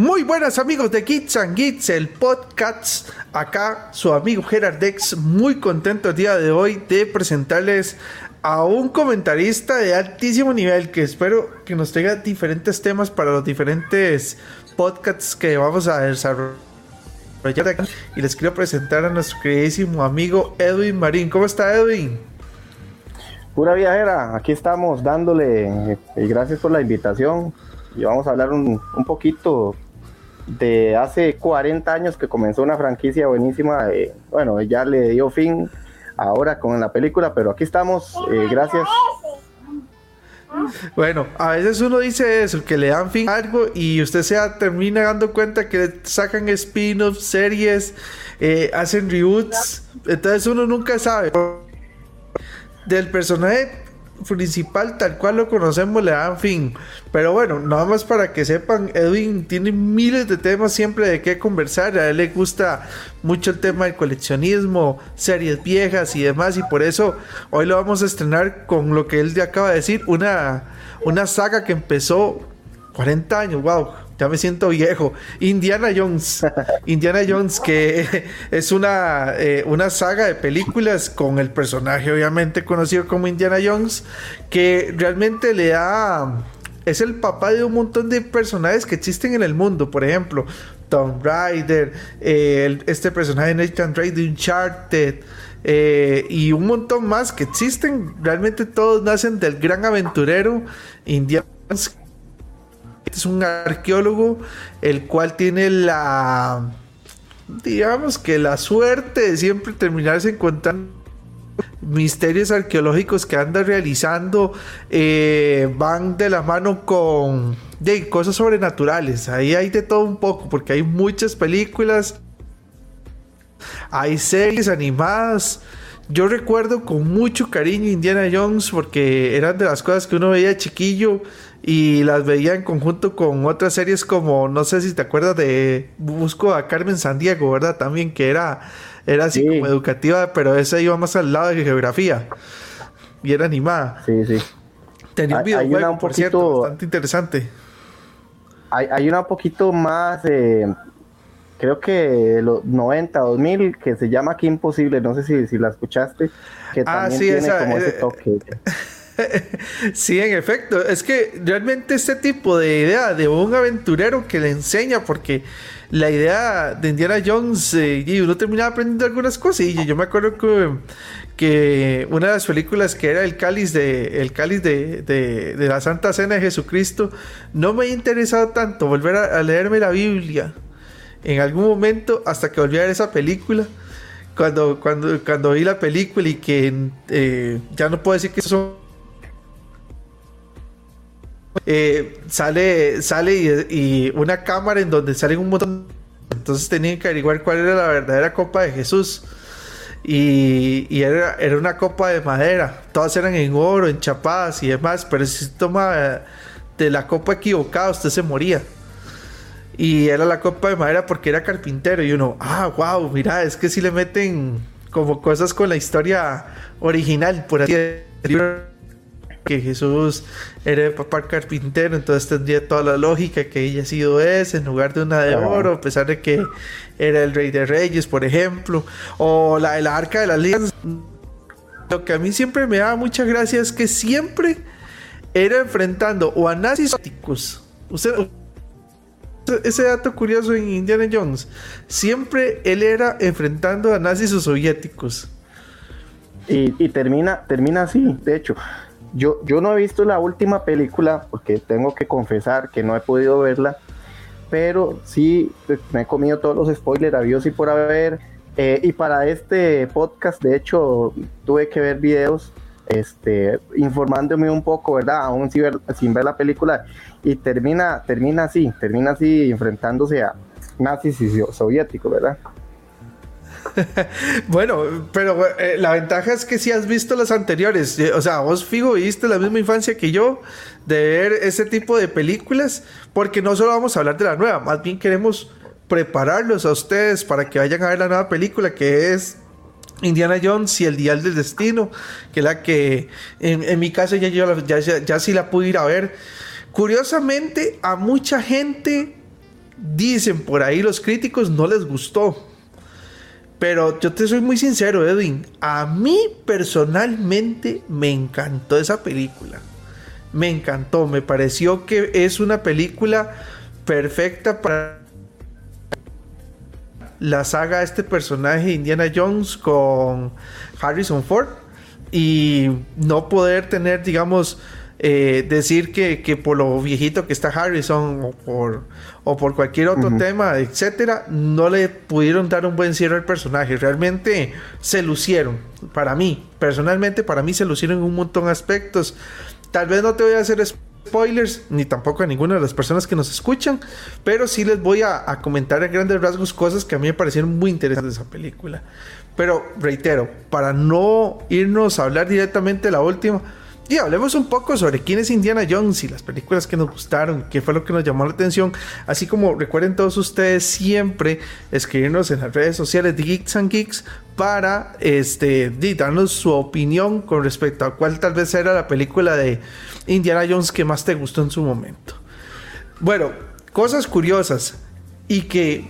Muy buenas amigos de Gits and Gits, el podcast. Acá su amigo Gerard Dex, muy contento el día de hoy de presentarles a un comentarista de altísimo nivel que espero que nos tenga diferentes temas para los diferentes podcasts que vamos a desarrollar. Y les quiero presentar a nuestro queridísimo amigo Edwin Marín. ¿Cómo está Edwin? Pura viajera, aquí estamos dándole y gracias por la invitación. Y vamos a hablar un poquito de hace 40 años que comenzó una franquicia buenísima. bueno, ya le dio fin ahora con la película, pero aquí estamos. Eh, gracias. Bueno, a veces uno dice eso, que le dan fin a algo y usted se termina dando cuenta que sacan spin-offs, series, eh, hacen reboots. Entonces uno nunca sabe. Del personaje principal tal cual lo conocemos le dan fin. Pero bueno, nada más para que sepan, Edwin tiene miles de temas siempre de qué conversar. A él le gusta mucho el tema del coleccionismo, series viejas y demás. Y por eso hoy lo vamos a estrenar con lo que él ya acaba de decir, una, una saga que empezó 40 años, wow ya me siento viejo. Indiana Jones. Indiana Jones, que es una, eh, una saga de películas con el personaje obviamente conocido como Indiana Jones, que realmente le da... Es el papá de un montón de personajes que existen en el mundo. Por ejemplo, Tom Raider, eh, este personaje Nathan Drake de Uncharted. Eh, y un montón más que existen. Realmente todos nacen del gran aventurero Indiana Jones es un arqueólogo el cual tiene la, digamos que la suerte de siempre terminarse encontrando misterios arqueológicos que anda realizando eh, van de la mano con cosas sobrenaturales. Ahí hay de todo un poco, porque hay muchas películas, hay series animadas. Yo recuerdo con mucho cariño Indiana Jones porque eran de las cosas que uno veía chiquillo y las veía en conjunto con otras series como, no sé si te acuerdas de Busco a Carmen Sandiego, ¿verdad? También que era, era así como educativa, pero esa iba más al lado de geografía y era animada. Sí, sí. Tenía un videojuego, por cierto, bastante interesante. Hay, hay una un poquito más, eh, creo que los 90, 2000, que se llama Aquí Imposible, no sé si, si la escuchaste, que ah, también tiene como ese eh, toque. sí, en efecto. Es que realmente este tipo de idea de un aventurero que le enseña, porque la idea de Indiana Jones, eh, y uno terminaba aprendiendo algunas cosas. Y yo me acuerdo que, una de las películas que era el cáliz de el cáliz de, la Santa Cena de Jesucristo, no me ha interesado tanto volver a, leerme la Biblia en algún momento hasta que volví a ver esa película. Cuando, cuando, cuando vi la película y que eh, ya no puedo decir que son eh, sale, sale y, una cámara en donde salen un montón. Entonces tenían que averiguar cuál era la verdadera copa de Jesús. Y, era, era, una copa de madera. Todas eran en oro, en chapadas y demás. Pero si se toma de la copa equivocada, usted se moría. Y era la copa de madera porque era carpintero. Y uno, ah, wow, mira, es que si le meten como cosas con la historia original, por así decirlo que Jesús era de papá carpintero, entonces tendría toda la lógica que ella ha sido ese en lugar de una de oro, a pesar de que era el rey de reyes, por ejemplo, o la del arca de las alianza. Lo que a mí siempre me daba mucha gracia es que siempre era enfrentando o a nazis Usted, ese dato curioso en Indiana Jones, siempre él era enfrentando a nazis o soviéticos. Y, y termina, termina así, de hecho. Yo, yo no he visto la última película porque tengo que confesar que no he podido verla, pero sí pues, me he comido todos los spoilers habidos y por haber. Eh, y para este podcast, de hecho, tuve que ver videos este, informándome un poco, ¿verdad? Aún sin ver, sin ver la película. Y termina, termina así, termina así enfrentándose a nazis y soviéticos, ¿verdad? bueno, pero eh, la ventaja es que si has visto las anteriores, eh, o sea, vos fijo viste la misma infancia que yo de ver ese tipo de películas, porque no solo vamos a hablar de la nueva, más bien queremos prepararlos a ustedes para que vayan a ver la nueva película que es Indiana Jones y el Dial del Destino, que es la que en, mi caso ya, yo, ya, ya, ya sí la pude ir a ver. Curiosamente, a mucha gente dicen por ahí los críticos, no les gustó. Pero yo te soy muy sincero, Edwin. A mí personalmente me encantó esa película. Me encantó. Me pareció que es una película perfecta para la saga este personaje Indiana Jones con Harrison Ford. Y no poder tener, digamos, eh, decir que, que, por lo viejito que está Harrison o por, o por cualquier otro tema, etcétera, no le pudieron dar un buen cierre al personaje. Realmente se lucieron. Para mí, personalmente, para mí se lucieron en un montón de aspectos. Tal vez no te voy a hacer spoilers, ni tampoco a ninguna de las personas que nos escuchan, pero sí les voy a, a comentar en grandes rasgos cosas que a mí me parecieron muy interesantes de esa película. Pero reitero, para no irnos a hablar directamente de la última, y hablemos un poco sobre quién es Indiana Jones y las películas que nos gustaron, qué fue lo que nos llamó la atención. Así como recuerden todos ustedes siempre escribirnos en las redes sociales de Geeks and Geeks para este, darnos su opinión con respecto a cuál tal vez era la película de Indiana Jones que más te gustó en su momento. Bueno, cosas curiosas y que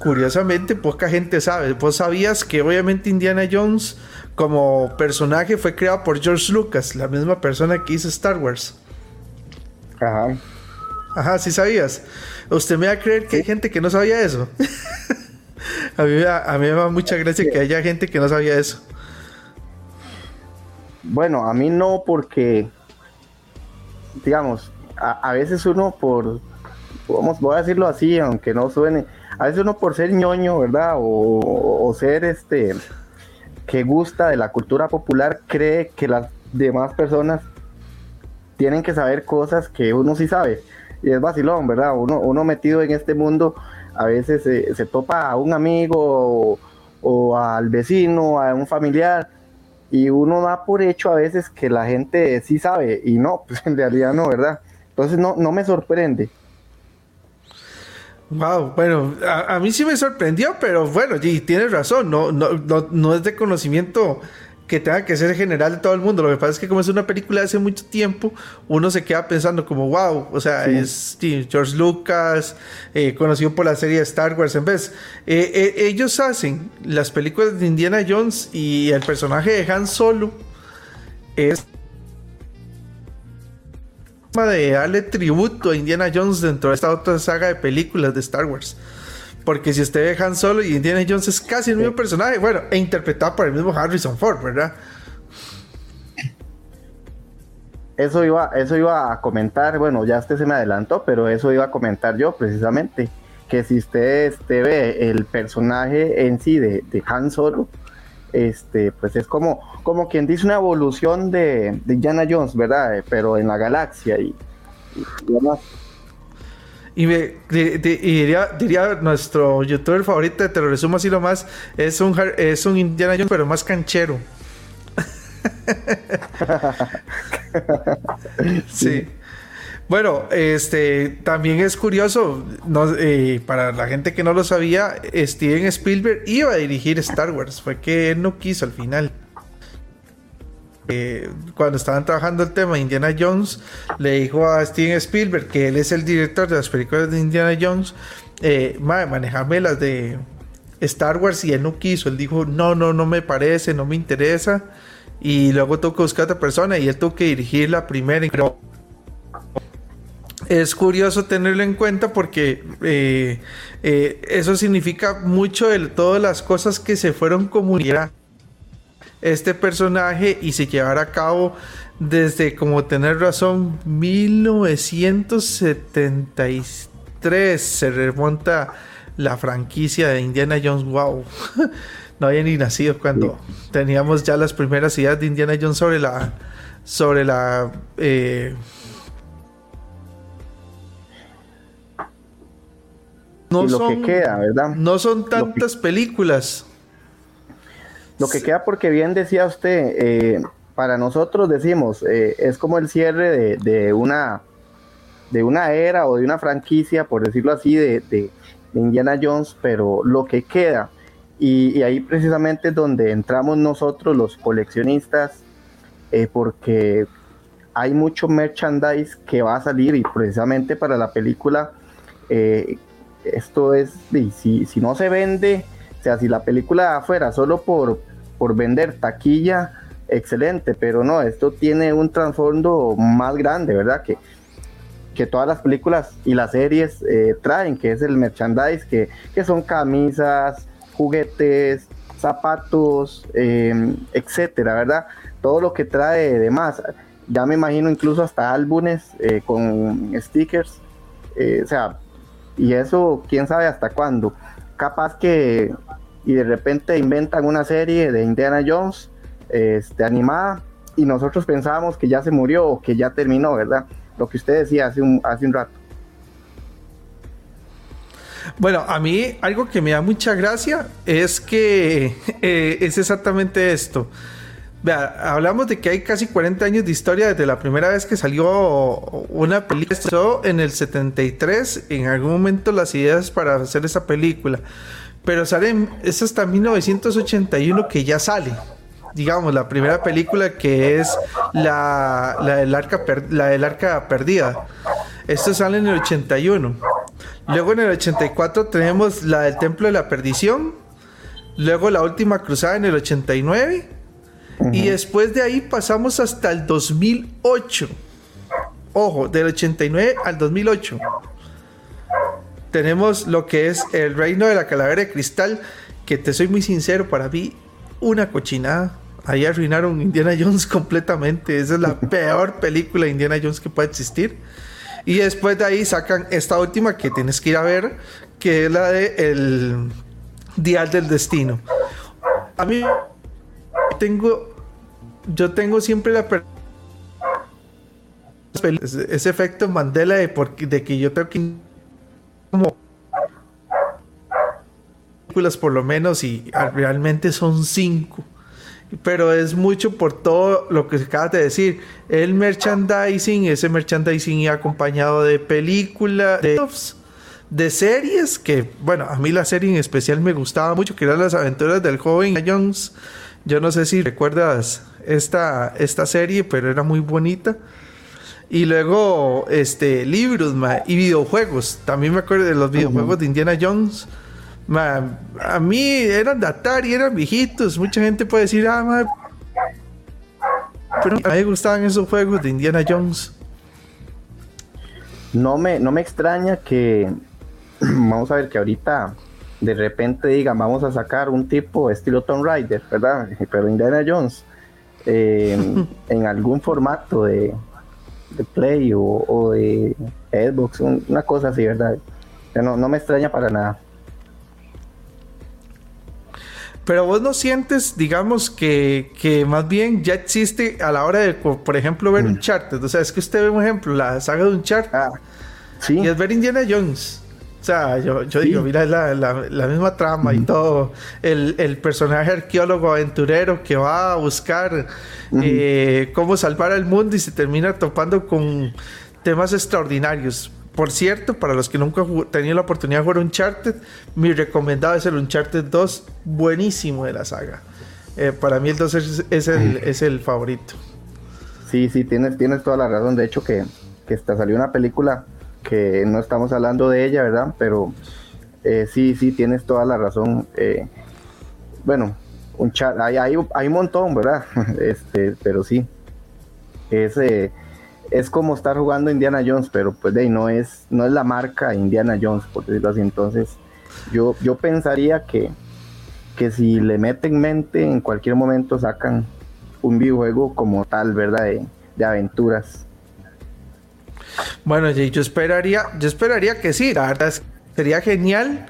curiosamente poca gente sabe. Vos sabías que obviamente Indiana Jones como personaje fue creado por George Lucas, la misma persona que hizo Star Wars. Ajá. Ajá, sí sabías. Usted me va a creer que hay gente que no sabía eso. a, mí, a, mí, me da mucha gracia que haya gente que no sabía eso. Bueno, a mí no porque, digamos, a, veces uno por, vamos, voy a decirlo así, aunque no suene, a veces uno por ser ñoño, ¿verdad? O, o ser este, que gusta de la cultura popular cree que las demás personas tienen que saber cosas que uno sí sabe. Y es vacilón, ¿verdad? Uno, uno metido en este mundo a veces se, topa a un amigo o, al vecino, a un familiar, y uno da por hecho a veces que la gente sí sabe, y no, pues en realidad no, ¿verdad? Entonces no, no me sorprende. Wow, bueno, a, mí sí me sorprendió, pero bueno, y tienes razón, no, no, no, es de conocimiento que tenga que ser general de todo el mundo. Lo que pasa es que como es una película de hace mucho tiempo, uno se queda pensando como, wow, o sea, es George Lucas, eh, conocido por la serie Star Wars. En vez, eh, eh, ellos hacen las películas de Indiana Jones y el personaje de Han Solo es de darle tributo a Indiana Jones dentro de esta otra saga de películas de Star Wars. Porque si usted ve Han Solo y Indiana Jones es casi el mismo personaje, bueno, e interpretado por el mismo Harrison Ford, ¿verdad? Eso iba, eso iba a comentar, bueno, ya este se me adelantó, pero eso iba a comentar yo precisamente, que si usted este, ve el personaje en sí de, de Han Solo, este, pues es como, como quien dice una evolución de, de Indiana Jones, ¿verdad? Eh, pero en la galaxia y, y me, diría, diría, nuestro youtuber favorito, te lo resumo así lo más, es un, es un Indiana Jones, pero más canchero. sí. Bueno, este también es curioso, eh, para la gente que no lo sabía, Steven Spielberg iba a dirigir Star Wars, fue que él no quiso al final. Eh, cuando estaban trabajando el tema Indiana Jones, le dijo a Steven Spielberg, que él es el director de las películas de Indiana Jones, eh, manejame las de Star Wars y él no quiso, él dijo, no, no, no me parece, no me interesa. Y luego tuvo que buscar a otra persona y él tuvo que dirigir la primera es curioso tenerlo en cuenta porque eh, eh, eso significa mucho de todas las cosas que se fueron comunicando este personaje y se llevará a cabo desde, como tener razón, 1973 se remonta la franquicia de Indiana Jones. Wow, no había ni nacido cuando teníamos ya las primeras ideas de Indiana Jones sobre la sobre la eh, no lo son, que queda, ¿verdad? No son tantas películas. Lo que queda, porque bien decía usted, eh, para nosotros decimos, eh, es como el cierre de, una de una era o de una franquicia, por decirlo así, de, Indiana Jones, pero lo que queda, y, ahí precisamente es donde entramos nosotros los coleccionistas, eh, porque hay mucho merchandise que va a salir y precisamente para la película esto es, si, si no se vende, o sea, si la película afuera solo por, por vender taquilla, excelente, pero no, esto tiene un trasfondo más grande, ¿verdad? Que, que todas las películas y las series eh, traen, que es el merchandise, que, que son camisas, juguetes, zapatos, eh, etcétera, ¿verdad? Todo lo que trae de más. Ya me imagino incluso hasta álbumes eh, con stickers. o sea, y eso, quién sabe hasta cuándo. Capaz que y de repente inventan una serie de Indiana Jones este, animada y nosotros pensábamos que ya se murió o que ya terminó, ¿verdad? Lo que usted decía hace un, hace un rato. Bueno, a mí algo que me da mucha gracia es que eh, es exactamente esto. Hablamos de que hay casi 40 años de historia desde la primera vez que salió una película. en el 73, en algún momento las ideas para hacer esa película. Pero sale, es hasta 1981 que ya sale. Digamos, la primera película que es la, la, del, arca la del arca perdida. Esto sale en el 81. Luego en el 84 tenemos la del Templo de la Perdición. Luego la última cruzada en el 89. Y después de ahí pasamos hasta el 2008. Ojo, del 89 al 2008 tenemos lo que es el reino de la calavera de cristal, que te soy muy sincero, para mí, una cochinada. Ahí arruinaron Indiana Jones completamente. Esa es la peor película de Indiana Jones que puede existir. Y después de ahí sacan esta última que tienes que ir a ver, que es la de El Dial del Destino. A mí tengo, yo tengo siempre la ese efecto Mandela de, de que yo tengo que como películas por lo menos y realmente son cinco. Pero es mucho por todo lo que acabas de decir. El merchandising, ese merchandising acompañado de películas, de, de series, que bueno, a mí la serie en especial me gustaba mucho, que eran las aventuras del joven Jones. Yo no sé si recuerdas esta, esta serie, pero era muy bonita. Y luego, este, libros, y videojuegos. También me acuerdo de los videojuegos de Indiana Jones. a mí eran de Atari, eran viejitos. Mucha gente puede decir, ah, pero a mí me gustaban esos juegos de Indiana Jones. No me, no me extraña que, vamos a ver, que ahorita de repente digan, vamos a sacar un tipo estilo Tomb Raider, ¿verdad? Pero Indiana Jones, eh, en algún formato de, de Play o, de Xbox, una cosa así, ¿verdad? No, no me extraña para nada. Pero vos no sientes, digamos, que, que, más bien ya existe a la hora de, por ejemplo, ver un mm. chart. O sea, es que usted ve un ejemplo, la saga de un chart. Ah, ¿sí? Y es ver Indiana Jones. O sea, yo, yo digo, mira, la, la, misma trama y todo. El, personaje arqueólogo aventurero que va a buscar eh, cómo salvar al mundo y se termina topando con temas extraordinarios. Por cierto, para los que nunca han tenido la oportunidad de jugar Uncharted, mi recomendado es el Uncharted 2, buenísimo de la saga. Eh, para mí el 2 es, el, es el favorito. Sí, sí, tienes, tienes toda la razón. De hecho, que, que salió una película que no estamos hablando de ella, ¿verdad? Pero eh, sí, sí, tienes toda la razón. Eh, bueno, un chat, hay, hay, un montón, ¿verdad? este, pero sí, es, eh, es como estar jugando Indiana Jones, pero pues de ahí no es, no es la marca Indiana Jones, por decirlo así. Entonces, yo, yo pensaría que, que si le meten mente, en cualquier momento sacan un videojuego como tal, ¿verdad? De, de aventuras. Bueno, yo esperaría, yo esperaría que sí, la verdad sería genial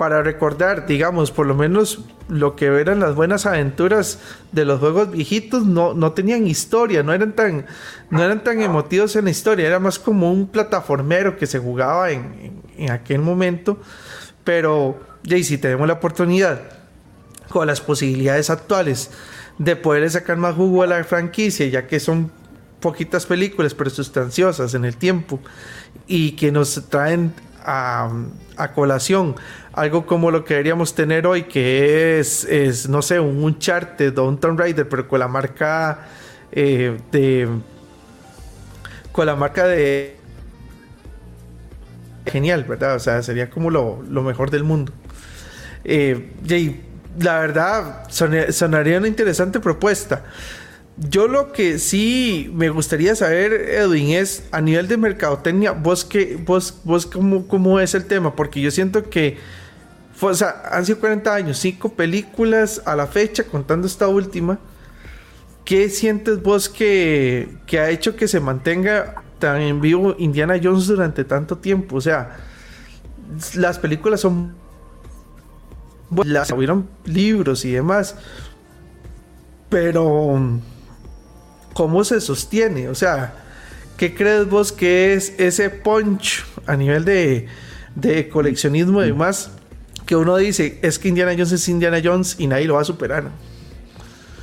para recordar, digamos, por lo menos lo que eran las buenas aventuras de los juegos viejitos, no, no tenían historia, no eran, tan, no eran tan emotivos en la historia, era más como un plataformero que se jugaba en, aquel momento, pero ya si tenemos la oportunidad con las posibilidades actuales de poder sacar más jugo a la franquicia, ya que son poquitas películas, pero sustanciosas en el tiempo y que nos traen a, colación algo como lo que deberíamos tener hoy, que es, es no sé, un Uncharted o un Tomb Raider, pero con la marca eh, de. con la marca de. genial, ¿verdad? O sea, sería como lo, lo mejor del mundo. Eh, y la verdad, sonaría una interesante propuesta. Yo lo que sí me gustaría saber, Edwin, es a nivel de mercadotecnia, vos, qué, vos, vos cómo, cómo es el tema, porque yo siento que o sea, han sido 40 años, 5 películas a la fecha, contando esta última. ¿Qué sientes vos que, que ha hecho que se mantenga tan en vivo Indiana Jones durante tanto tiempo? O sea, las películas son... Las hubieron libros y demás. Pero ¿cómo se sostiene? O sea, ¿qué crees vos que es ese punch a nivel de, de coleccionismo y demás? Que uno dice, es que Indiana Jones es Indiana Jones y nadie lo va a superar.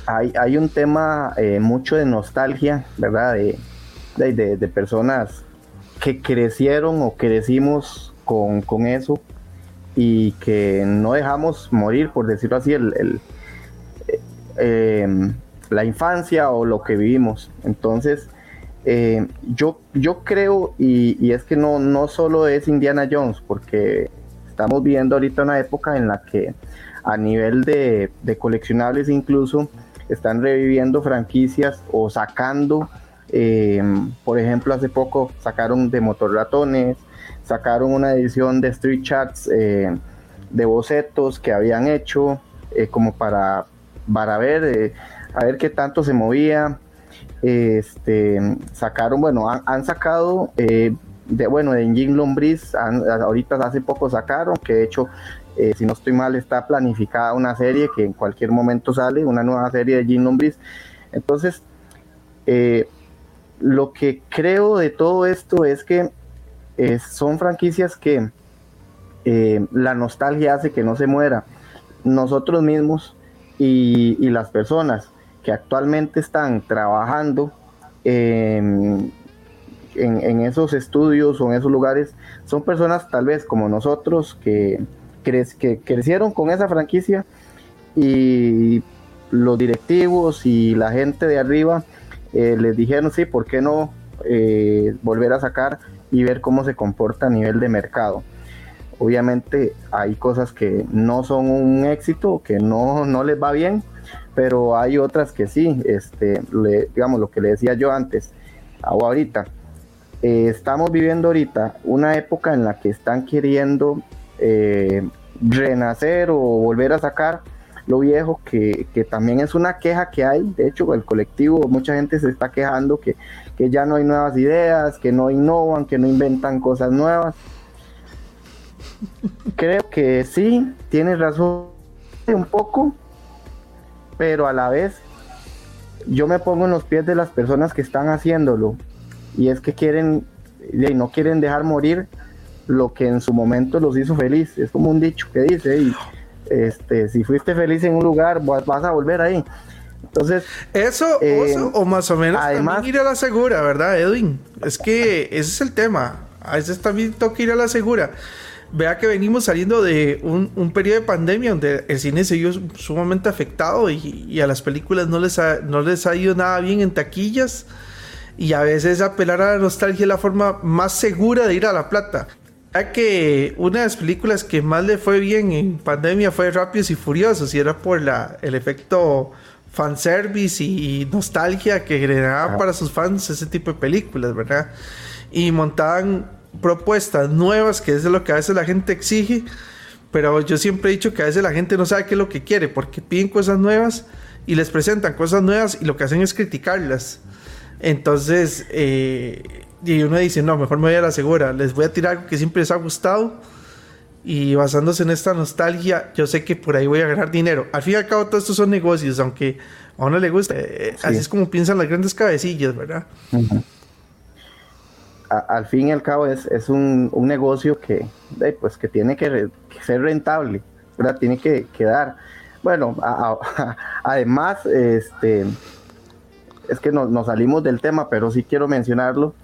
Hay, hay un tema eh, mucho de nostalgia, ¿verdad? De, de, personas que crecieron o crecimos con, con, eso y que no dejamos morir, por decirlo así, el, eh, em, la infancia o lo que vivimos. Entonces, eh, yo, yo creo, y, es que no, no solo es Indiana Jones, porque estamos viviendo ahorita una época en la que a nivel de, coleccionables incluso están reviviendo franquicias o sacando, eh, por ejemplo, hace poco sacaron de Motor Ratones, sacaron una edición de Street Chats eh, de bocetos que habían hecho como para, para ver a ver qué tanto se movía. Este, sacaron, bueno, han, sacado, eh, de, bueno, de Engine Lombriz, ahorita hace poco sacaron, que de hecho, eh, si no estoy mal, está planificada una serie que en cualquier momento sale, una nueva serie de Engine Lombriz. Entonces, eh, lo que creo de todo esto es que son franquicias que la nostalgia hace que no se muera. Nosotros mismos y las personas que actualmente están trabajando en, esos estudios o en esos lugares son personas tal vez como nosotros que, que crecieron con esa franquicia y los directivos y la gente de arriba eh, les dijeron sí, ¿por qué no eh, volver a sacar y ver cómo se comporta a nivel de mercado? Obviamente hay cosas que no son un éxito, que no, no les va bien, pero hay otras que sí, este, digamos lo que le decía yo antes, ahorita, eh, estamos viviendo ahorita una época en la que están queriendo eh, renacer o volver a sacar lo viejo, que, también es una queja que hay, de hecho el colectivo, mucha gente se está quejando que, que ya no hay nuevas ideas, que no innovan, que no inventan cosas nuevas. Creo que sí, tienes razón un poco, pero a la vez yo me pongo en los pies de las personas que están haciéndolo y es que quieren y no quieren dejar morir lo que en su momento los hizo feliz. Es como un dicho que dice, y, este, si fuiste feliz en un lugar, vas a volver ahí. Entonces, eso, eh, o más o menos además, ir a la segura, ¿verdad, Edwin? Es que ese es el tema. A veces también toca ir a la segura vea que venimos saliendo de un, periodo de pandemia donde el cine se vio sumamente afectado y, a las películas no les, ha, no les ha ido nada bien en taquillas y a veces apelar a la nostalgia es la forma más segura de ir a la plata. Ya que una de las películas que más le fue bien en pandemia fue Rápidos y Furiosos y era por la, el efecto fanservice y, y nostalgia que generaba para sus fans ese tipo de películas, ¿verdad? Y montaban propuestas nuevas, que es lo que a veces la gente exige, pero yo siempre he dicho que a veces la gente no sabe qué es lo que quiere, porque piden cosas nuevas y les presentan cosas nuevas y lo que hacen es criticarlas. Entonces, eh, y uno dice, no, mejor me voy a la segura, les voy a tirar algo que siempre les ha gustado y basándose en esta nostalgia, yo sé que por ahí voy a ganar dinero. Al fin y al cabo, todos estos son negocios, aunque a uno le gusta. Eh, así es como piensan las grandes cabecillas, ¿verdad? Al fin y al cabo es, es un, un, negocio que, pues, que tiene que, ser rentable, ¿verdad? Tiene que, quedar. Bueno, además, este, es que nos, salimos del tema, pero sí quiero mencionarlo.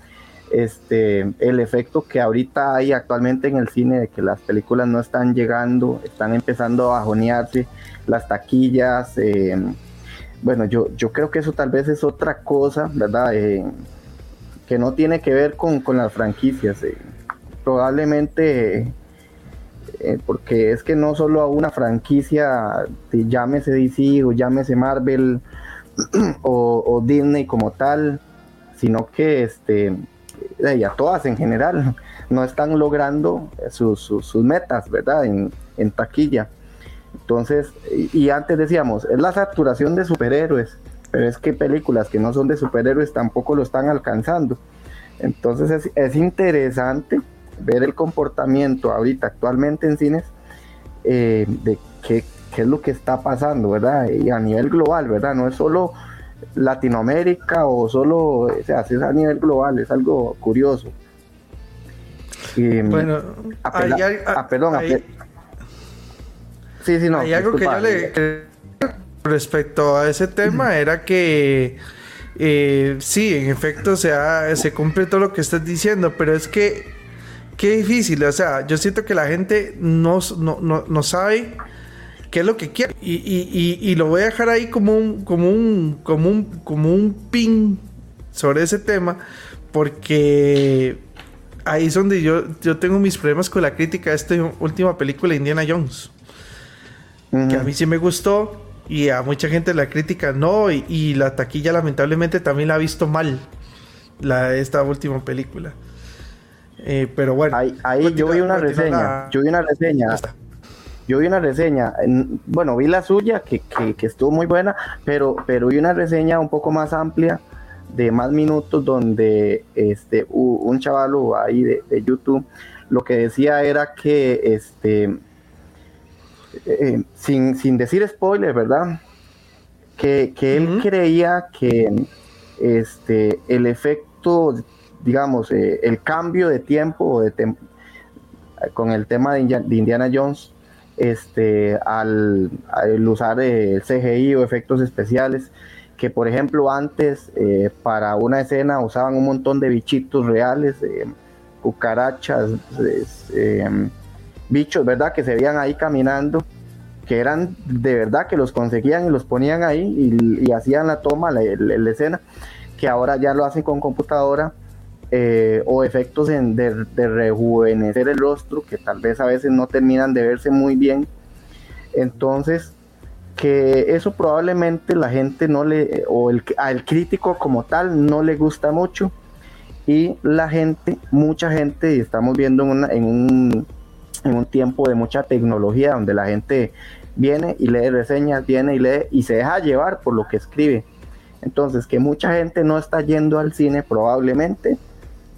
Este, el efecto que ahorita hay actualmente en el cine de que las películas no están llegando, están empezando a bajonearse, las taquillas. Eh, bueno, yo, yo creo que eso tal vez es otra cosa, ¿verdad? Eh, que no tiene que ver con, las franquicias. Eh. probablemente, eh, porque es que no solo a una franquicia, llámese DC o llámese Marvel o, Disney como tal, sino que este, y a todas en general, no están logrando sus, metas, ¿verdad? En, en taquilla. Entonces, y antes decíamos, es la saturación de superhéroes, pero es que películas que no son de superhéroes tampoco lo están alcanzando. Entonces es, interesante ver el comportamiento ahorita actualmente en cines eh, de qué, es lo que está pasando, ¿verdad? Y a nivel global, ¿verdad? No es solo Latinoamérica o solo, o sea, es a nivel global, es algo curioso. bueno, perdón, sí, sí, no. Hay algo que yo le respecto a ese tema era que eh, sí, en efecto, se, se cumple todo lo que estás diciendo, pero es que qué difícil, o sea, yo siento que la gente no, no, sabe qué es lo que quiere y, lo voy a dejar ahí como un, como un, como un, como un pin sobre ese tema, porque ahí es donde yo, yo tengo mis problemas con la crítica de esta última película Indiana Jones. Que a mí sí me gustó, y a mucha gente la crítica no, y, la taquilla lamentablemente también la ha visto mal, la, esta última película. Eh, pero bueno. Ahí, yo vi una reseña, yo vi una reseña. Yo vi una reseña, bueno, vi la suya, que, que, estuvo muy buena, pero, pero vi una reseña un poco más amplia, de más minutos, donde este, un chavalo ahí de, de YouTube lo que decía era que este, eh, sin, sin, decir spoiler, ¿verdad? Que, él creía que este, el efecto, digamos, eh, el cambio de tiempo de con el tema de, Indiana Jones, este, al, usar el CGI o efectos especiales, que por ejemplo antes eh, para una escena usaban un montón de bichitos reales, cucarachas, bichos, ¿verdad? Que se veían ahí caminando, que eran de verdad que los conseguían y los ponían ahí y, hacían la toma, la, escena, que ahora ya lo hacen con computadora. Eh, o efectos en, de, rejuvenecer el rostro que tal vez a veces no terminan de verse muy bien entonces que eso probablemente la gente no le o el al crítico como tal no le gusta mucho y la gente mucha gente estamos viendo en un en un tiempo de mucha tecnología donde la gente viene y lee reseñas, viene y lee y se deja llevar por lo que escribe. Entonces, que mucha gente no está yendo al cine probablemente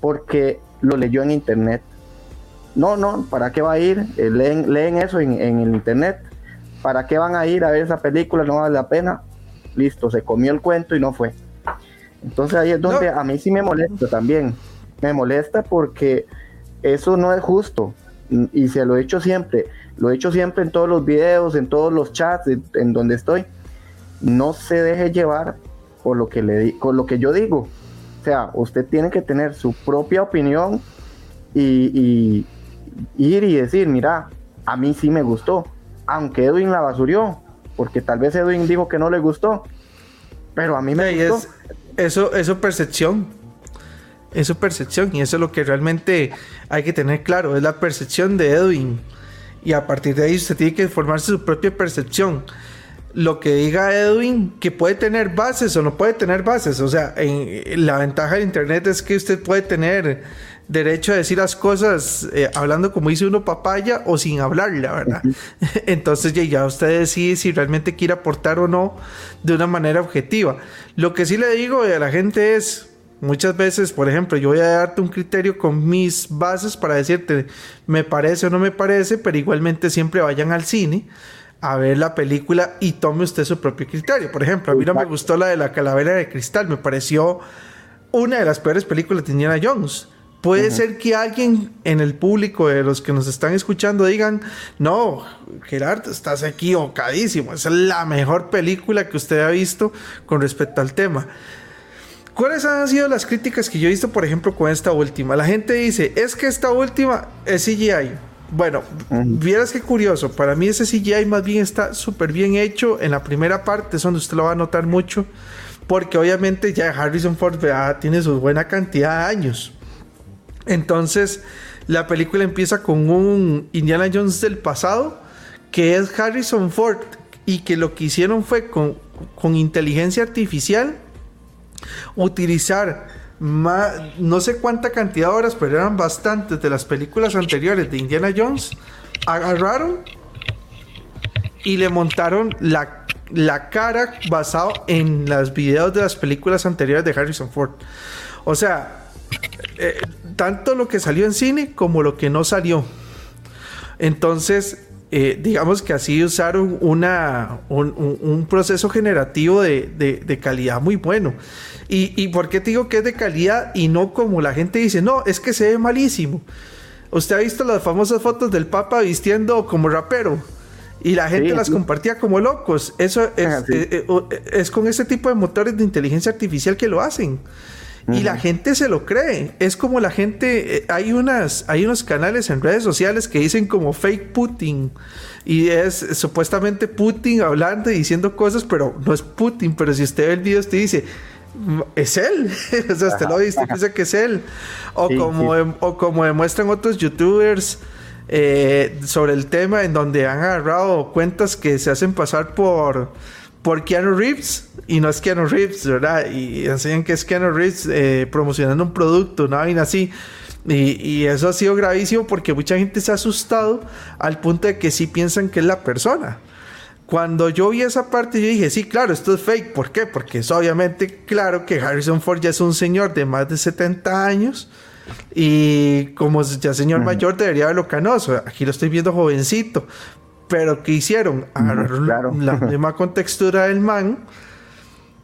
porque lo leyó en internet. No, no, ¿para qué va a ir? Eh, leen, leen, eso en, el internet. ¿Para qué van a ir a ver esa película? No vale la pena. Listo, se comió el cuento y no fue. Entonces ahí es donde a mí sí me molesta también. Me molesta porque eso no es justo y se lo he hecho siempre, lo he hecho siempre en todos los videos, en todos los chats, en, donde estoy. No se deje llevar por lo que le con lo que yo digo. O sea, usted tiene que tener su propia opinión y, ir y decir, mira, a mí sí me gustó, aunque Edwin la basurió, porque tal vez Edwin dijo que no le gustó, pero a mí me gustó. eso, eso percepción es su percepción y eso es lo que realmente hay que tener claro, es la percepción de Edwin. Y a partir de ahí usted tiene que formarse su propia percepción. Lo que diga Edwin, que puede tener bases o no puede tener bases. O sea, la ventaja de Internet es que usted puede tener derecho a decir las cosas eh, hablando como dice uno papaya o sin hablarla, ¿verdad? Entonces ya, ya usted decide si realmente quiere aportar o no de una manera objetiva. Lo que sí le digo a la gente es, Muchas veces, por ejemplo, yo voy a darte un criterio con mis bases para decirte me parece o no me parece, pero igualmente siempre vayan al cine a ver la película y tome usted su propio criterio. Por ejemplo, a mí no me gustó la de la calavera de cristal, me pareció una de las peores películas de Indiana Jones. Puede ser que alguien en el público de los que nos están escuchando digan, no, Gerardo, estás equivocadísimo, esa es la mejor película que usted ha visto con respecto al tema. ¿Cuáles han sido las críticas que yo he visto, por ejemplo, con esta última? La gente dice, es que esta última es CGI. Bueno, vieras qué curioso. Para mí ese CGI más bien está súper bien hecho. En la primera parte es donde usted lo va a notar mucho. Porque obviamente ya Harrison Ford tiene su buena cantidad de años. Entonces, la película empieza con un Indiana Jones del pasado, que es Harrison Ford, y que lo que hicieron fue con, con inteligencia artificial utilizar no sé cuánta cantidad de horas, pero eran bastantes de las películas anteriores de Indiana Jones, agarraron y le montaron la, la cara basado en los videos de las películas anteriores de Harrison Ford. O sea, eh, tanto lo que salió en cine como lo que no salió. Entonces, eh, digamos que así usaron una, un, proceso generativo de, calidad muy bueno. Y, y, por qué te digo que es de calidad y no como la gente dice, no, es que se ve malísimo. Usted ha visto las famosas fotos del Papa vistiendo como rapero y la gente las compartía como locos. Eso es, ah, eh, eh, es, con ese tipo de motores de inteligencia artificial que lo hacen. Y la gente se lo cree. Es como la gente. hay, unas, hay unos canales en redes sociales que dicen como fake Putin. Y es supuestamente Putin hablando y diciendo cosas, pero no es Putin. Pero si usted ve el video, usted dice es él. o sea, usted lo viste, piensa que es él. O, como, em, o como demuestran otros youtubers eh, sobre el tema, en donde han agarrado cuentas que se hacen pasar por, por Keanu Reeves y no es Keanu Reeves, ¿verdad? Y enseñan que es Keanu Reeves eh, promocionando un producto, una vaina así. Y, y, eso ha sido gravísimo porque mucha gente se ha asustado al punto de que sí piensan que es la persona. Cuando yo vi esa parte, yo dije, sí, claro, esto es fake. ¿Por qué? Porque es obviamente claro que Harrison Ford ya es un señor de más de 70 años. Y como ya señor mayor, debería verlo canoso. Aquí lo estoy viendo jovencito. Pero ¿qué hicieron? Agarraron la misma contextura del man,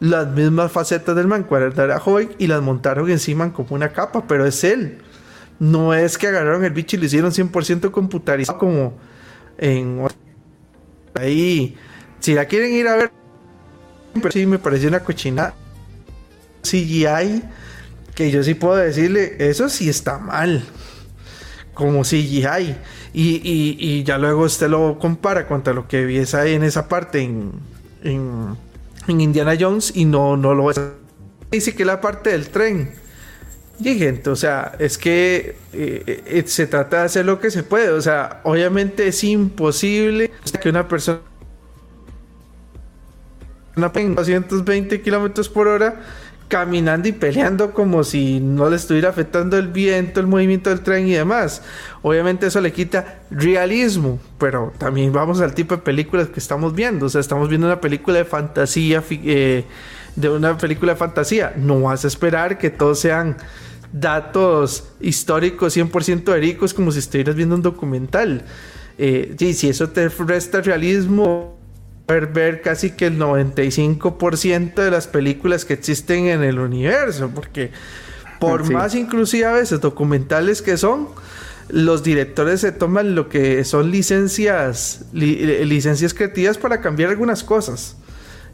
las mismas facetas del man cuando era joven y las montaron encima como una capa. Pero es él. No es que agarraron el bicho y lo hicieron 100% computarizado como en Ahí, si la quieren ir a ver, pero sí me pareció una cochina CGI que yo sí puedo decirle, eso sí está mal. Como CGI. Y, y, ya luego usted lo compara contra lo que viese ahí en esa parte en, en, Indiana Jones y no, no lo Dice que la parte del tren. Y gente, o sea, es que eh, eh, se trata de hacer lo que se puede. O sea, obviamente es imposible que una persona a 220 kilómetros por hora caminando y peleando como si no le estuviera afectando el viento, el movimiento del tren y demás. Obviamente eso le quita realismo, pero también vamos al tipo de películas que estamos viendo. O sea, estamos viendo una película de fantasía, eh, de una película de fantasía. No vas a esperar que todos sean datos históricos 100% verídicos como si estuvieras viendo un documental. Eh, y si eso te resta realismo, ver, casi que el 95% de las películas que existen en el universo, porque por más inclusive a veces documentales que son, los directores se toman lo que son licencias, licencias creativas para cambiar algunas cosas.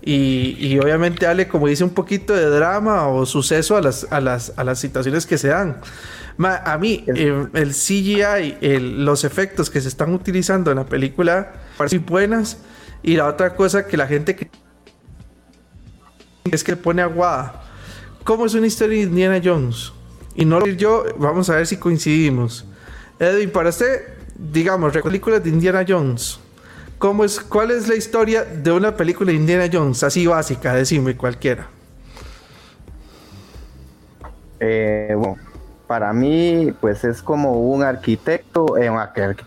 Y, obviamente dale, como dice, un poquito de drama o suceso a las, a las, a las situaciones que se dan. a mí, eh, el CGI, los efectos que se están utilizando en la película parecen buenas. Y la otra cosa que la gente es que pone aguada. ¿Cómo es una historia de Indiana Jones? Y no lo yo, vamos a ver si coincidimos. Edwin, para usted, digamos, películas de Indiana Jones. ¿Cómo es, ¿Cuál es la historia de una película de Indiana Jones? Así básica, decime cualquiera. Eh, bueno, para mí, pues es como un arquitecto, eh,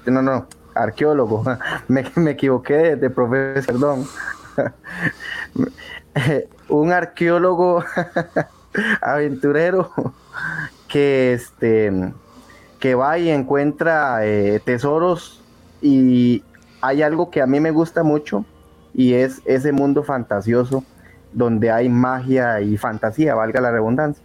no, no, arqueólogo, me, me equivoqué de, profesor, perdón. un arqueólogo aventurero que este que va y encuentra eh, tesoros y hay algo que a mí me gusta mucho y es ese mundo fantasioso donde hay magia y fantasía, valga la redundancia.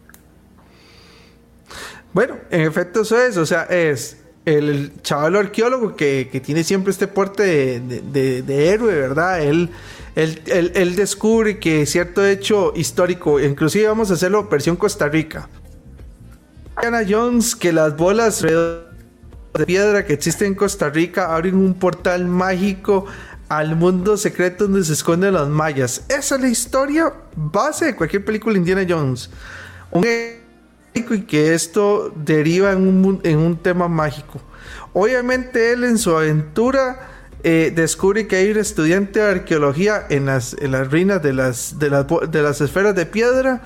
Bueno, en efecto eso es, o sea, es el chaval arqueólogo que, tiene siempre este porte de, héroe, ¿verdad? Él, él, descubre que cierto hecho histórico, inclusive vamos a hacerlo versión Costa Rica. Diana Jones, que las bolas de piedra que existe en Costa Rica abren un portal mágico al mundo secreto donde se esconden los mayas. Esa es la historia base de cualquier película Indiana Jones. Un y que esto deriva en un, en un tema mágico. Obviamente él en su aventura eh, descubre que hay un estudiante de arqueología en las, en las ruinas de las, de, las, de las esferas de piedra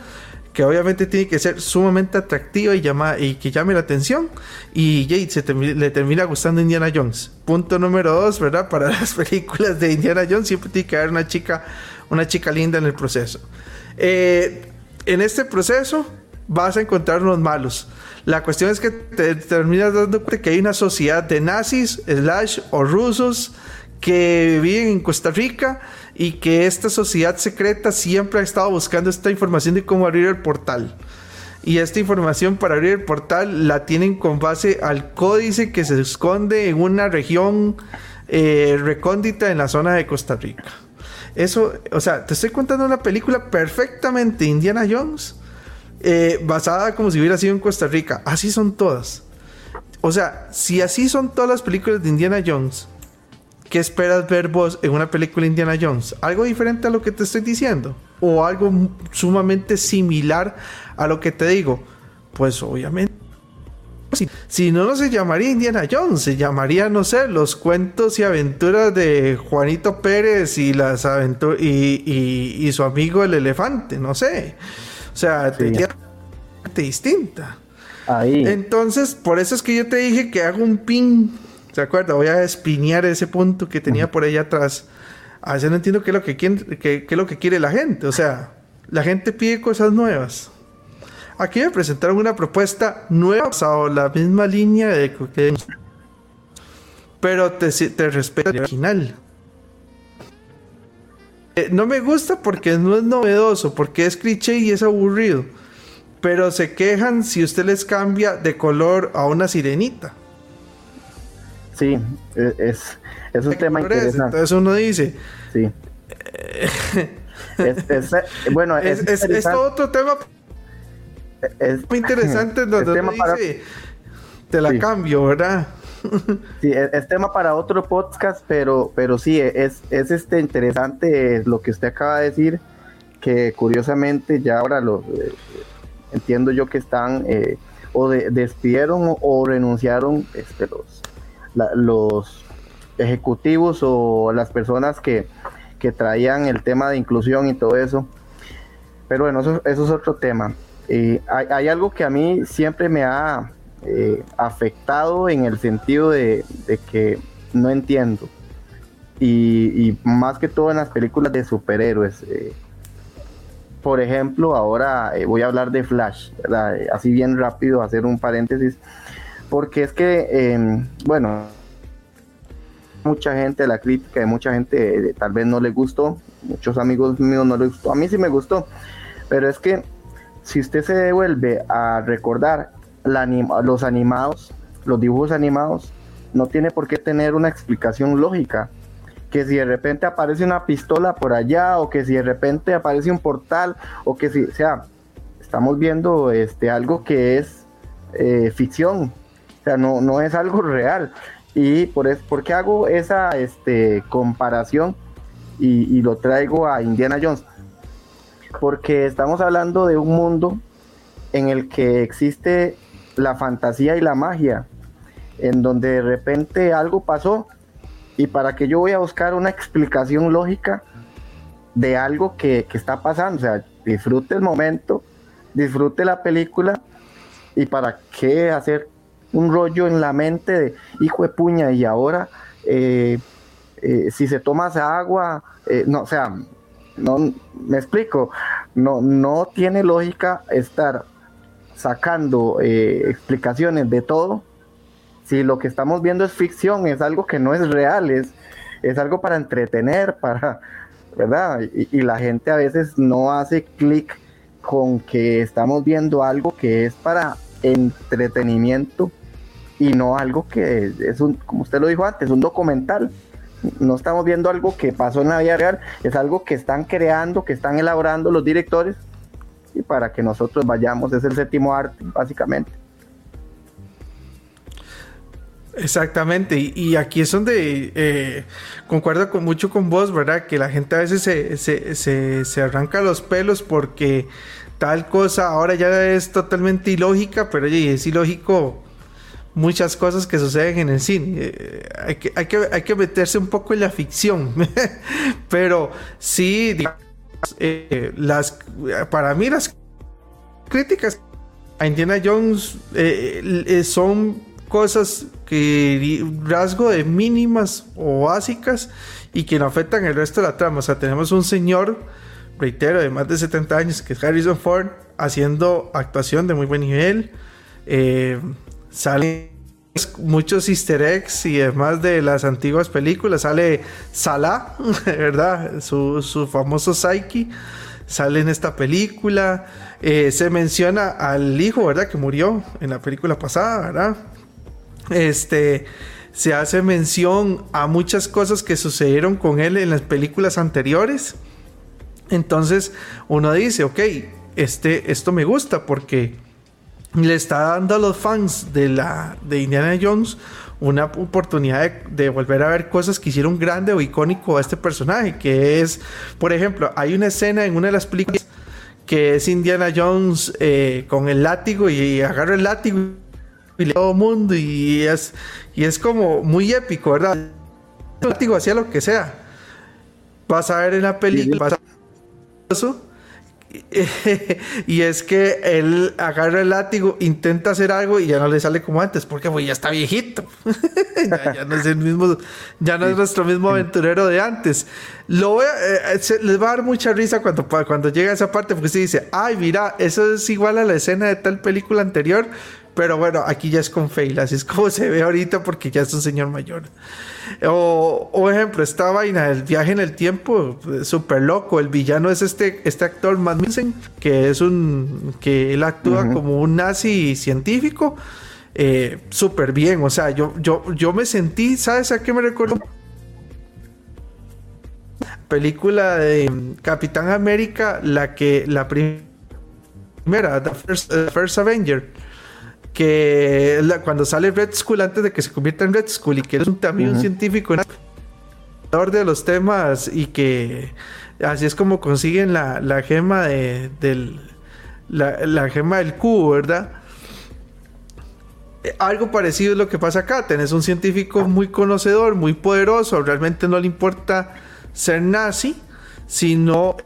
que obviamente tiene que ser sumamente atractiva y, llama, y que llame la atención. Y Jade se le termina gustando Indiana Jones. Punto número dos, ¿verdad? Para las películas de Indiana Jones siempre tiene que haber una chica, una chica linda en el proceso. Eh, en este proceso vas a encontrar unos malos. La cuestión es que te terminas dando cuenta que hay una sociedad de nazis, slash o rusos que viven en Costa Rica y que esta sociedad secreta siempre ha estado buscando esta información de cómo abrir el portal. Y esta información para abrir el portal la tienen con base al códice que se esconde en una región eh, recóndita en la zona de Costa Rica. Eso, o sea, te estoy contando una película perfectamente Indiana Jones, eh, basada como si hubiera sido en Costa Rica. Así son todas. O sea, si así son todas las películas de Indiana Jones, ¿qué esperas ver vos en una película Indiana Jones? ¿Algo diferente a lo que te estoy diciendo? ¿O algo sumamente similar a lo que te digo? Pues obviamente. Si, no, no se llamaría Indiana Jones, se llamaría, no sé, los cuentos y aventuras de Juanito Pérez y las aventuras y, su amigo el elefante, no sé. O sea, sí. distinta. Ahí. Entonces, por eso es que yo te dije que hago un pin ¿Se acuerda? Voy a espinear ese punto que tenía por ahí atrás. A veces no entiendo qué es lo que, quiere, qué, es lo que quiere la gente. O sea, la gente pide cosas nuevas. Aquí me presentaron una propuesta nueva o la misma línea de pero te, te respeta el original. Eh, no me gusta porque no es novedoso, porque es cliché y es aburrido. Pero se quejan si usted les cambia de color a una sirenita. Sí, e, es, es un tema interesante. Entonces uno dice. Sí. es, bueno, es, es, otro tema es muy interesante donde tema dice, te la cambio, ¿verdad? Sí, es, tema para otro podcast, pero, pero sí, es, es este interesante lo que usted acaba de decir, que curiosamente ya ahora lo eh, entiendo yo que están eh, o despidieron o, renunciaron este, los los ejecutivos o las personas que, traían el tema de inclusión y todo eso. Pero bueno, eso, es otro tema. hay, algo que a mí siempre me ha eh, afectado en el sentido de, que no entiendo. Y, más que todo en las películas de superhéroes. Eh, por ejemplo, ahora eh, voy a hablar de Flash, así bien rápido, hacer un paréntesis porque es que, em, bueno, mucha gente, la crítica de mucha gente tal vez no le gustó, muchos amigos míos no les gustó, a mí sí me gustó, pero es que si usted se devuelve a recordar los animados, los dibujos animados, no tiene por qué tener una explicación lógica. Que si de repente aparece una pistola por allá, o que si de repente aparece un portal, o que si, o sea, estamos viendo este, algo que es eh, ficción, o sea, no, no es algo real. Y por, es, ¿por qué hago esa este, comparación y, lo traigo a Indiana Jones? Porque estamos hablando de un mundo en el que existe la fantasía y la magia, en donde de repente algo pasó y para que yo voy a buscar una explicación lógica de algo que, que está pasando, o sea, disfrute el momento, disfrute la película y para qué hacer un rollo en la mente de hijo de puña y ahora eh, eh, si se toma esa agua, eh, no, o sea, no me explico, no, no tiene lógica estar sacando explicaciones de todo si lo que estamos viendo es ficción, es algo que no es real, es, es algo para entretener, para, ¿verdad? Y, y la gente a veces no hace clic con que estamos viendo algo que es para entretenimiento y no algo que es un, como usted lo dijo antes, un documental. No estamos viendo algo que pasó en la vida real, es algo que están creando, que están elaborando los directores y para que nosotros vayamos, es el séptimo arte, básicamente. Exactamente, y, aquí es donde eh, concuerdo con, mucho con vos, ¿verdad? Que la gente a veces se, se, se, se arranca los pelos porque tal cosa ahora ya es totalmente ilógica, pero oye, es ilógico muchas cosas que suceden en el cine. Eh, hay, que, hay, que, hay, que, meterse un poco en la ficción, pero sí, digamos, eh, las, para mí las críticas a Indiana Jones eh, son cosas que rasgo de mínimas o básicas y que no afectan el resto de la trama. O sea, tenemos un señor, reitero, de más de 70 años, que es Harrison Ford, haciendo actuación de muy buen nivel. Eh, salen muchos easter eggs y además de las antiguas películas. Sale Salah, ¿verdad? Su, su famoso Psyche. Sale en esta película. Eh, se menciona al hijo, ¿verdad? Que murió en la película pasada, ¿verdad? Este se hace mención a muchas cosas que sucedieron con él en las películas anteriores. Entonces uno dice, ok, este, esto me gusta porque le está dando a los fans de, la, de Indiana Jones una oportunidad de, volver a ver cosas que hicieron grande o icónico a este personaje, que es, por ejemplo, hay una escena en una de las películas que es Indiana Jones eh, con el látigo y agarra el látigo y le todo el mundo y es, y es como muy épico, ¿verdad? El látigo hacía lo que sea. Vas a ver en la película, vas a eso y es que él agarra el látigo, intenta hacer algo y ya no le sale como antes, porque pues, ya está viejito. ya, no es el mismo, ya no es nuestro mismo aventurero de antes. Lo voy a, eh, les va a dar mucha risa cuando, cuando llega a esa parte, porque se dice, ay, mira, eso es igual a la escena de tal película anterior, pero bueno, aquí ya es con Fail, así es como se ve ahorita porque ya es un señor mayor. O, o ejemplo, esta vaina del viaje en el tiempo, súper loco. El villano es este, este actor Matt que es un. que él actúa como un nazi científico. Eh, súper bien. O sea, yo, yo, yo me sentí, ¿sabes a qué me recuerdo? Película de Capitán América, la que. la primera, The First Avenger que cuando sale Red Skull antes de que se convierta en Red Skull y que es un, también un científico de los temas y que así es como consiguen la, la gema de, del la, la, gema del cubo, ¿verdad? Algo parecido es lo que pasa acá. Tenés un científico muy conocedor, muy poderoso. Realmente no le importa ser nazi, sino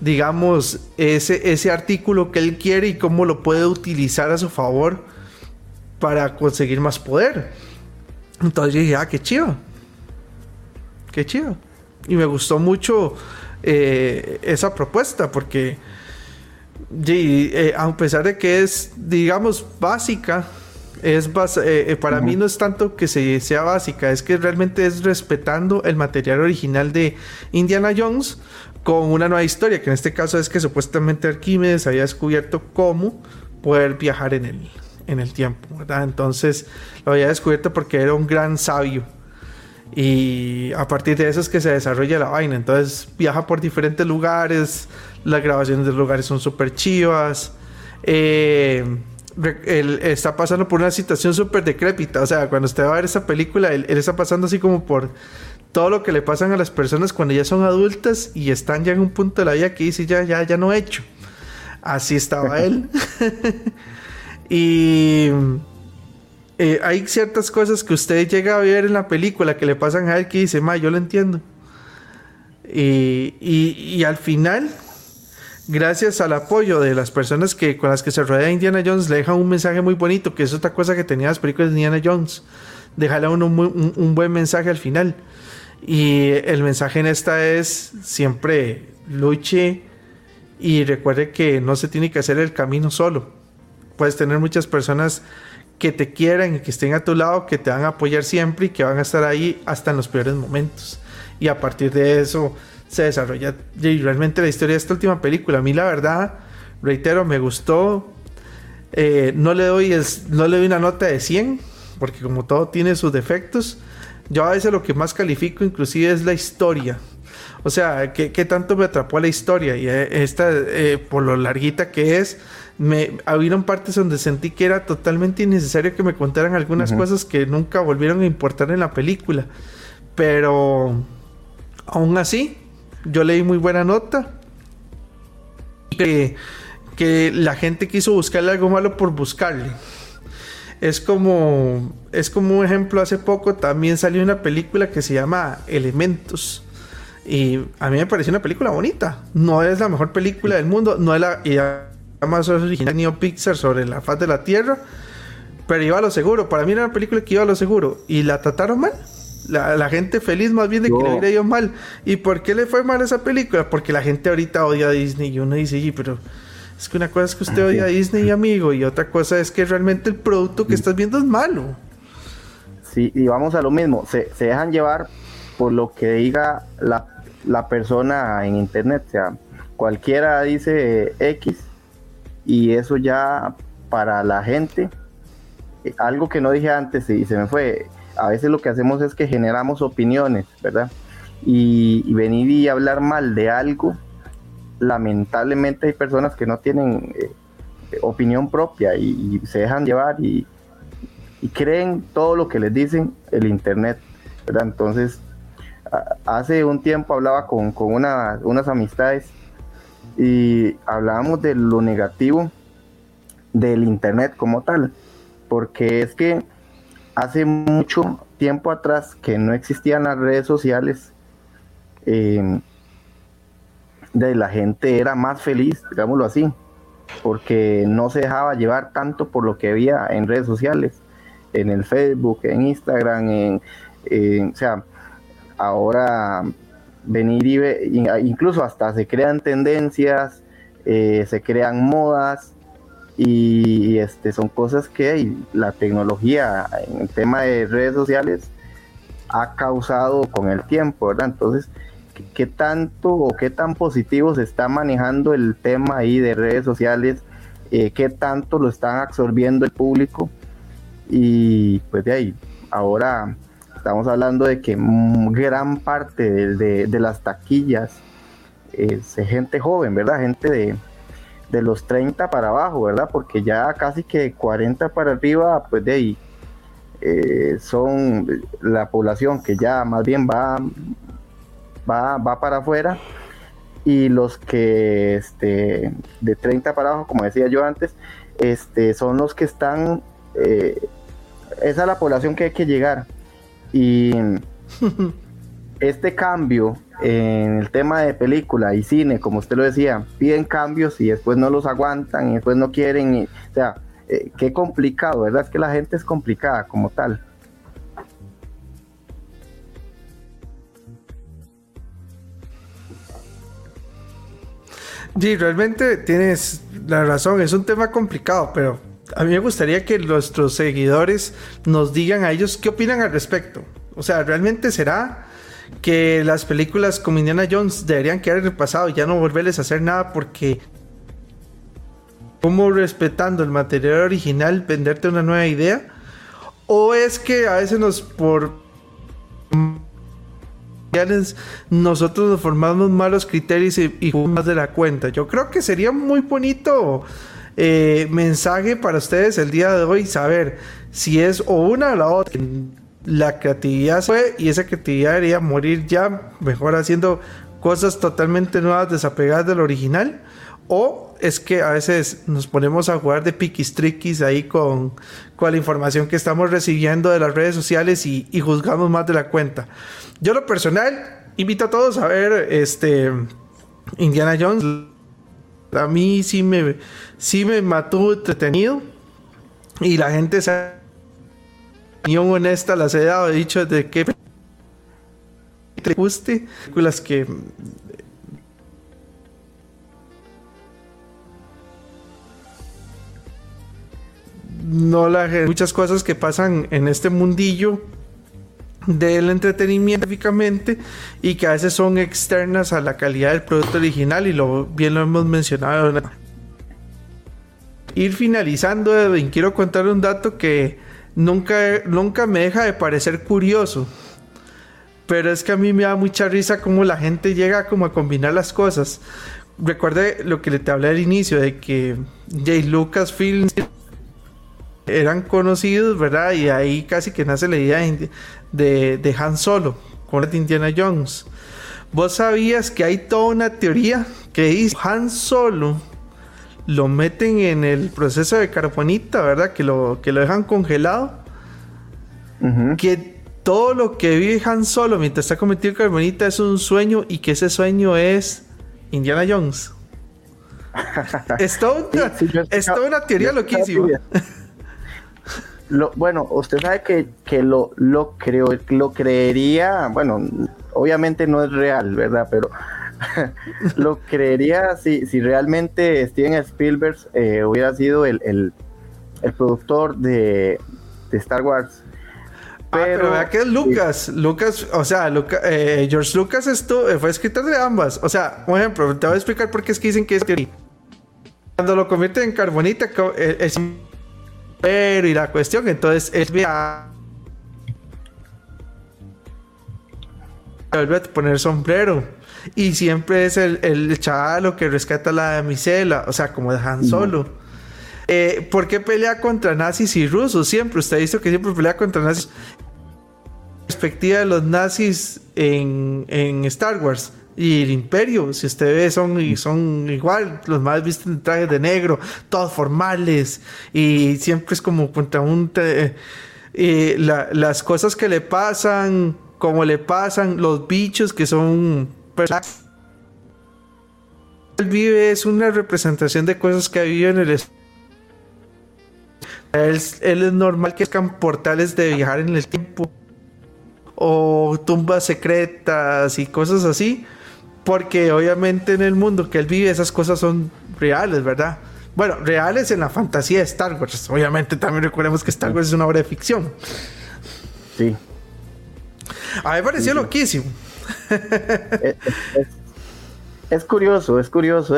digamos, ese, ese artículo que él quiere y cómo lo puede utilizar a su favor para conseguir más poder. Entonces yo dije, ah, qué chido. Qué chido. Y me gustó mucho eh, esa propuesta porque, eh, a pesar de que es, digamos, básica, es eh, para mí no es tanto que se, sea básica, es que realmente es respetando el material original de Indiana Jones, con una nueva historia, que en este caso es que supuestamente Arquímedes había descubierto cómo poder viajar en el, en el tiempo, ¿verdad? Entonces lo había descubierto porque era un gran sabio. Y a partir de eso es que se desarrolla la vaina. Entonces viaja por diferentes lugares, las grabaciones de los lugares son súper chivas. Eh, él está pasando por una situación súper decrépita. O sea, cuando usted va a ver esa película, él, está pasando así como por todo lo que le pasan a las personas cuando ya son adultas y están ya en un punto de la vida que dice ya, ya, ya no he hecho. Así estaba él. y eh, hay ciertas cosas que usted llega a ver en la película que le pasan a él que dice, ma, yo lo entiendo. Y, y, al final, gracias al apoyo de las personas que, con las que se rodea Indiana Jones, le dejan un mensaje muy bonito, que es otra cosa que tenía las películas de Indiana Jones. Dejarle a uno un, un buen mensaje al final. Y el mensaje en esta es siempre luche y recuerde que no se tiene que hacer el camino solo. Puedes tener muchas personas que te quieran y que estén a tu lado, que te van a apoyar siempre y que van a estar ahí hasta en los peores momentos. Y a partir de eso se desarrolla y realmente la historia de esta última película. A mí la verdad, reitero, me gustó. Eh, no, le doy no le doy una nota de 100, porque como todo tiene sus defectos yo a veces lo que más califico inclusive es la historia. O sea, ¿qué, tanto me atrapó la historia? Y eh, esta, eh, por lo larguita que es, me hubieron partes donde sentí que era totalmente innecesario que me contaran algunas cosas que nunca volvieron a importar en la película. Pero aún así, yo leí muy buena nota. que, la gente quiso buscarle algo malo por buscarle. Es como, es como un ejemplo, hace poco también salió una película que se llama Elementos. Y a mí me pareció una película bonita. No es la mejor película del mundo, no es la, más original ni Pixar sobre la faz de la Tierra, pero iba a lo seguro. Para mí era una película que iba a lo seguro. Y la trataron mal. La, gente feliz más bien de que le hubiera ido mal. ¿Y por qué le fue mal esa película? Porque la gente ahorita odia a Disney y uno dice, sí, pero es que una cosa es que usted odia a Disney, amigo, y otra cosa es que realmente el producto que estás viendo es malo. Sí, y vamos a lo mismo, se, dejan llevar por lo que diga la, la, persona en internet, o sea, cualquiera dice X y eso ya para la gente, eh, algo que no dije antes y se me fue, a veces lo que hacemos es que generamos opiniones, ¿verdad? Y, y venir y hablar mal de algo lamentablemente hay personas que no tienen eh, opinión propia y, se dejan llevar y, creen todo lo que les dicen el internet, ¿verdad? Entonces, hace un tiempo hablaba con, unas amistades y hablábamos de lo negativo del internet como tal, porque es que hace mucho tiempo atrás que no existían las redes sociales, eh, de la gente era más feliz, digámoslo así, porque no se dejaba llevar tanto por lo que había en redes sociales, en el Facebook, en Instagram, en, o sea, ahora venir y ver, incluso hasta se crean tendencias, eh, se crean modas y, este son cosas que la tecnología en el tema de redes sociales ha causado con el tiempo, ¿verdad? Entonces, qué tanto o qué tan positivo se está manejando el tema ahí de redes sociales, eh, qué tanto lo están absorbiendo el público. Y pues de ahí, ahora estamos hablando de que gran parte de, las taquillas es gente joven, ¿verdad? Gente de, de los 30 para abajo, ¿verdad? Porque ya casi que 40 para arriba, pues de ahí eh, son la población que ya más bien va va, para afuera y los que este, de 30 para abajo, como decía yo antes, este, son los que están, eh, esa es la población que hay que llegar. Y este cambio en el tema de película y cine, como usted lo decía, piden cambios y después no los aguantan y después no quieren. o sea, eh, qué complicado, ¿verdad? Es que la gente es complicada como tal. Sí, realmente tienes la razón, es un tema complicado, pero a mí me gustaría que nuestros seguidores nos digan a ellos qué opinan al respecto. O sea, ¿realmente será que las películas como Indiana Jones deberían quedar en el pasado y ya no volverles a hacer nada porque como respetando el material original venderte una nueva idea? ¿O es que a veces nos por nosotros nos formamos malos criterios y, más de la cuenta. Yo creo que sería muy bonito eh, mensaje para ustedes el día de hoy saber si es o una o la otra. La creatividad fue y esa creatividad debería morir ya, mejor haciendo cosas totalmente nuevas, desapegadas del original. O es que a veces nos ponemos a jugar de piquistriquis ahí con, con la información que estamos recibiendo de las redes sociales y, y juzgamos más de la cuenta. Yo lo personal invito a todos a ver este Indiana Jones. A mí sí me sí me mató entretenido y la gente se opinión honesta las he dado he dicho de que te guste las que no la muchas cosas que pasan en este mundillo del entretenimiento y que a veces son externas a la calidad del producto original y lo bien lo hemos mencionado. Ir finalizando, quiero contar un dato que nunca, nunca me deja de parecer curioso. Pero es que a mí me da mucha risa cómo la gente llega como a combinar las cosas. Recuerde lo que le te hablé al inicio de que J. Lucas Films eran conocidos, ¿verdad? Y ahí casi que nace la idea de, de Han Solo con la Indiana Jones. ¿Vos sabías que hay toda una teoría que dice Han Solo lo meten en el proceso de carbonita, ¿verdad? Que lo, que lo dejan congelado. Que todo lo que vive Han Solo mientras está cometido carbonita es un sueño y que ese sueño es Indiana Jones. es toda una, teoría loquísima. Lo, bueno, usted sabe que, lo, lo, creo, lo creería, bueno, obviamente no es real, ¿verdad? Pero lo creería si, si realmente Steven Spielberg eh, hubiera sido el, productor de, Star Wars. Pero, ah, pero vea que es Lucas. Lucas, o sea, eh, George Lucas esto, eh, fue escritor de ambas. O sea, por ejemplo, te voy a explicar por qué es que dicen que es teoría. Cuando lo convierte en carbonita, es pero y la cuestión, entonces él ve a vuelve a poner sombrero y siempre es el, el chalo que rescata la damisela, o sea, como dejan Solo. Eh, ¿Por qué pelea contra nazis y rusos? Siempre, usted ha visto que siempre pelea contra nazis. Perspectiva de los nazis en, en Star Wars y el imperio, si usted ve, son, son igual, los más visten trajes de negro, todos formales, y siempre es como contra un... Eh, las cosas que le pasan, como le pasan, los bichos que son... Él vive es una representación de cosas que ha vivido en el... Él, él es normal que escan portales de viajar en el tiempo o tumbas secretas y cosas así porque obviamente en el mundo que él vive esas cosas son reales, ¿verdad? Bueno, reales en la fantasía de Star Wars. Obviamente también recordemos que Star Wars es una obra de ficción. Sí. A mí me pareció loquísimo. Es, curioso, es curioso.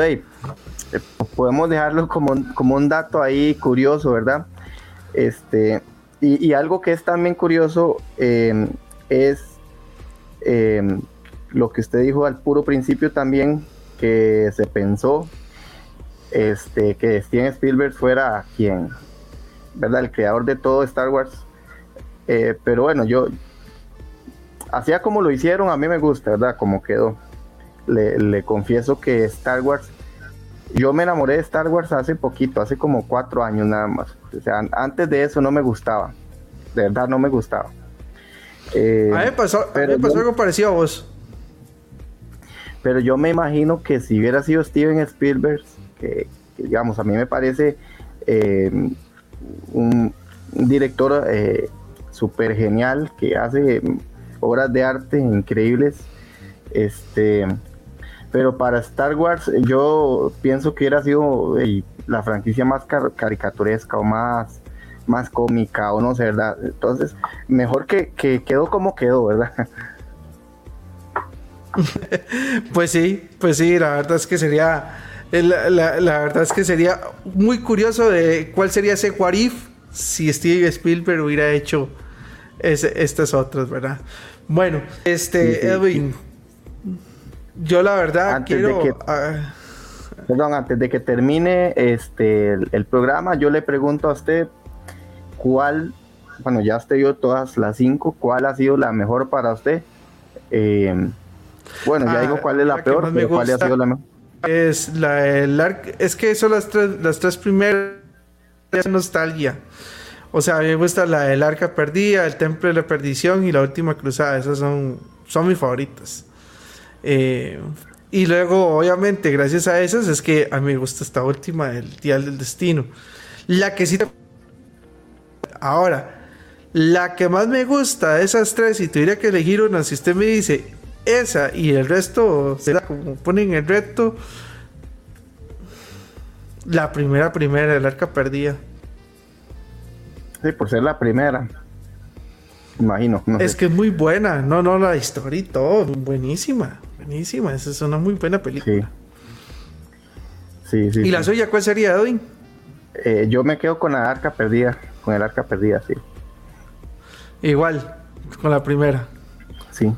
podemos dejarlo como, un dato ahí curioso, ¿verdad? Este, y, algo que es también curioso eh, es eh, lo que usted dijo al puro principio también, que se pensó este, que Steven Spielberg fuera quien, ¿verdad? El creador de todo Star Wars. Eh, pero bueno, yo, hacía como lo hicieron, a mí me gusta, ¿verdad? Como quedó. Le, confieso que Star Wars, yo me enamoré de Star Wars hace poquito, hace como cuatro años nada más. O sea, antes de eso no me gustaba. De verdad no me gustaba. a mí me pasó, pero pasó algo parecido a vos. Pero yo me imagino que si hubiera sido Steven Spielberg, que, digamos, a mí me parece eh, un, director eh, súper genial que hace obras de arte increíbles. Este, pero para Star Wars yo pienso que hubiera sido eh, la franquicia más caricaturesca o más, más cómica o no sé, ¿verdad? Entonces, mejor que, que quedó como quedó, ¿verdad? pues sí, pues sí, la verdad es que sería. La, verdad es que sería muy curioso de cuál sería ese what si Steve Spielberg hubiera hecho estas otras, ¿verdad? Bueno, este, Edwin, yo la verdad quiero. Ah, perdón, antes de que termine este el, programa, yo le pregunto a usted cuál, bueno, ya usted vio todas las cinco, ¿cuál ha sido la mejor para usted? Eh, bueno, ya digo ah, cuál es la, peor, pero cuál ha sido la mejor. Es la el es que son las tres, las tres primeras nostalgia. O sea, a mí me gusta la del arca perdida, el templo de la perdición y la última cruzada. Esas son, son mis favoritas. Eh, y luego, obviamente, gracias a esas, es que a mí me gusta esta última, el Dial del Destino. La que sí Ahora, la que más me gusta de esas tres, si tuviera que elegir una, si usted me dice, esa y el resto, será como ponen el reto. La primera, primera, el arca perdida. Sí, por ser la primera. Imagino. es que es muy buena. No, no, la historia y todo. Buenísima. Buenísima. Esa es una muy buena película. Sí. Sí, ¿Y la suya cuál sería, Edwin? Eh, yo me quedo con la arca perdida. Con el arca perdida, sí. Igual, con la primera. Sí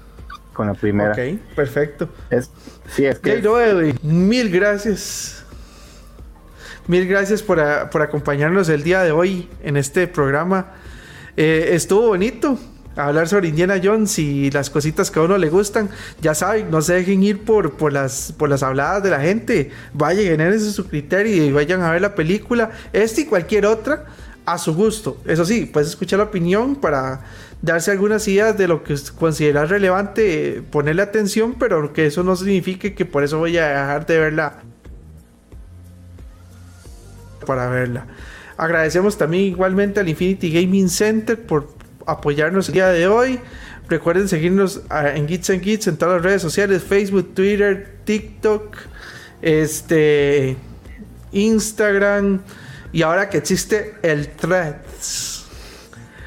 con la primera. Ok, perfecto. Es, sí, es que. mil gracias. Mil gracias por, acompañarnos el día de hoy en este programa. Eh, estuvo bonito. hablar sobre Indiana Jones y las cositas que a uno le gustan. Ya saben, no se dejen ir por, por, las, por las habladas de la gente. Vayan, generen su criterio y vayan a ver la película, esta y cualquier otra, a su gusto. Eso sí, puedes escuchar la opinión para darse algunas ideas de lo que consideras relevante, ponerle atención, pero que eso no signifique que por eso voy a dejar de verla para verla. Agradecemos también igualmente al Infinity Gaming Center por apoyarnos el día de hoy. Recuerden seguirnos ah, en Gits and Gits en todas las redes sociales, Facebook, Twitter, TikTok, este, Instagram y ahora que existe el Threads.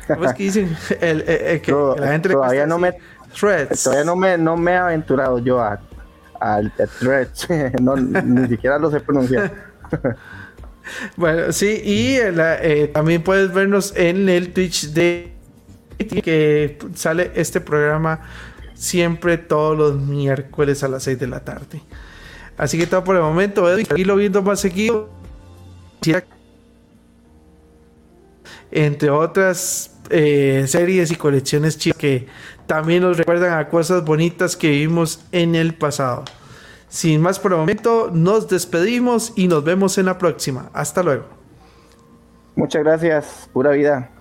¿Cómo es que dicen? El, eh, eh, la gente todavía no me Threads. Todavía no me, no me he aventurado yo a, al Threads. ni siquiera lo sé pronunciar. bueno, sí, y eh, también puedes vernos en el Twitch de que sale este programa siempre todos los miércoles a las 6 de la tarde. Así que todo por el momento, y lo viendo más seguido. Entre otras eh, series y colecciones chicas que también nos recuerdan a cosas bonitas que vivimos en el pasado. Sin más por el momento, nos despedimos y nos vemos en la próxima. Hasta luego. Muchas gracias, pura vida.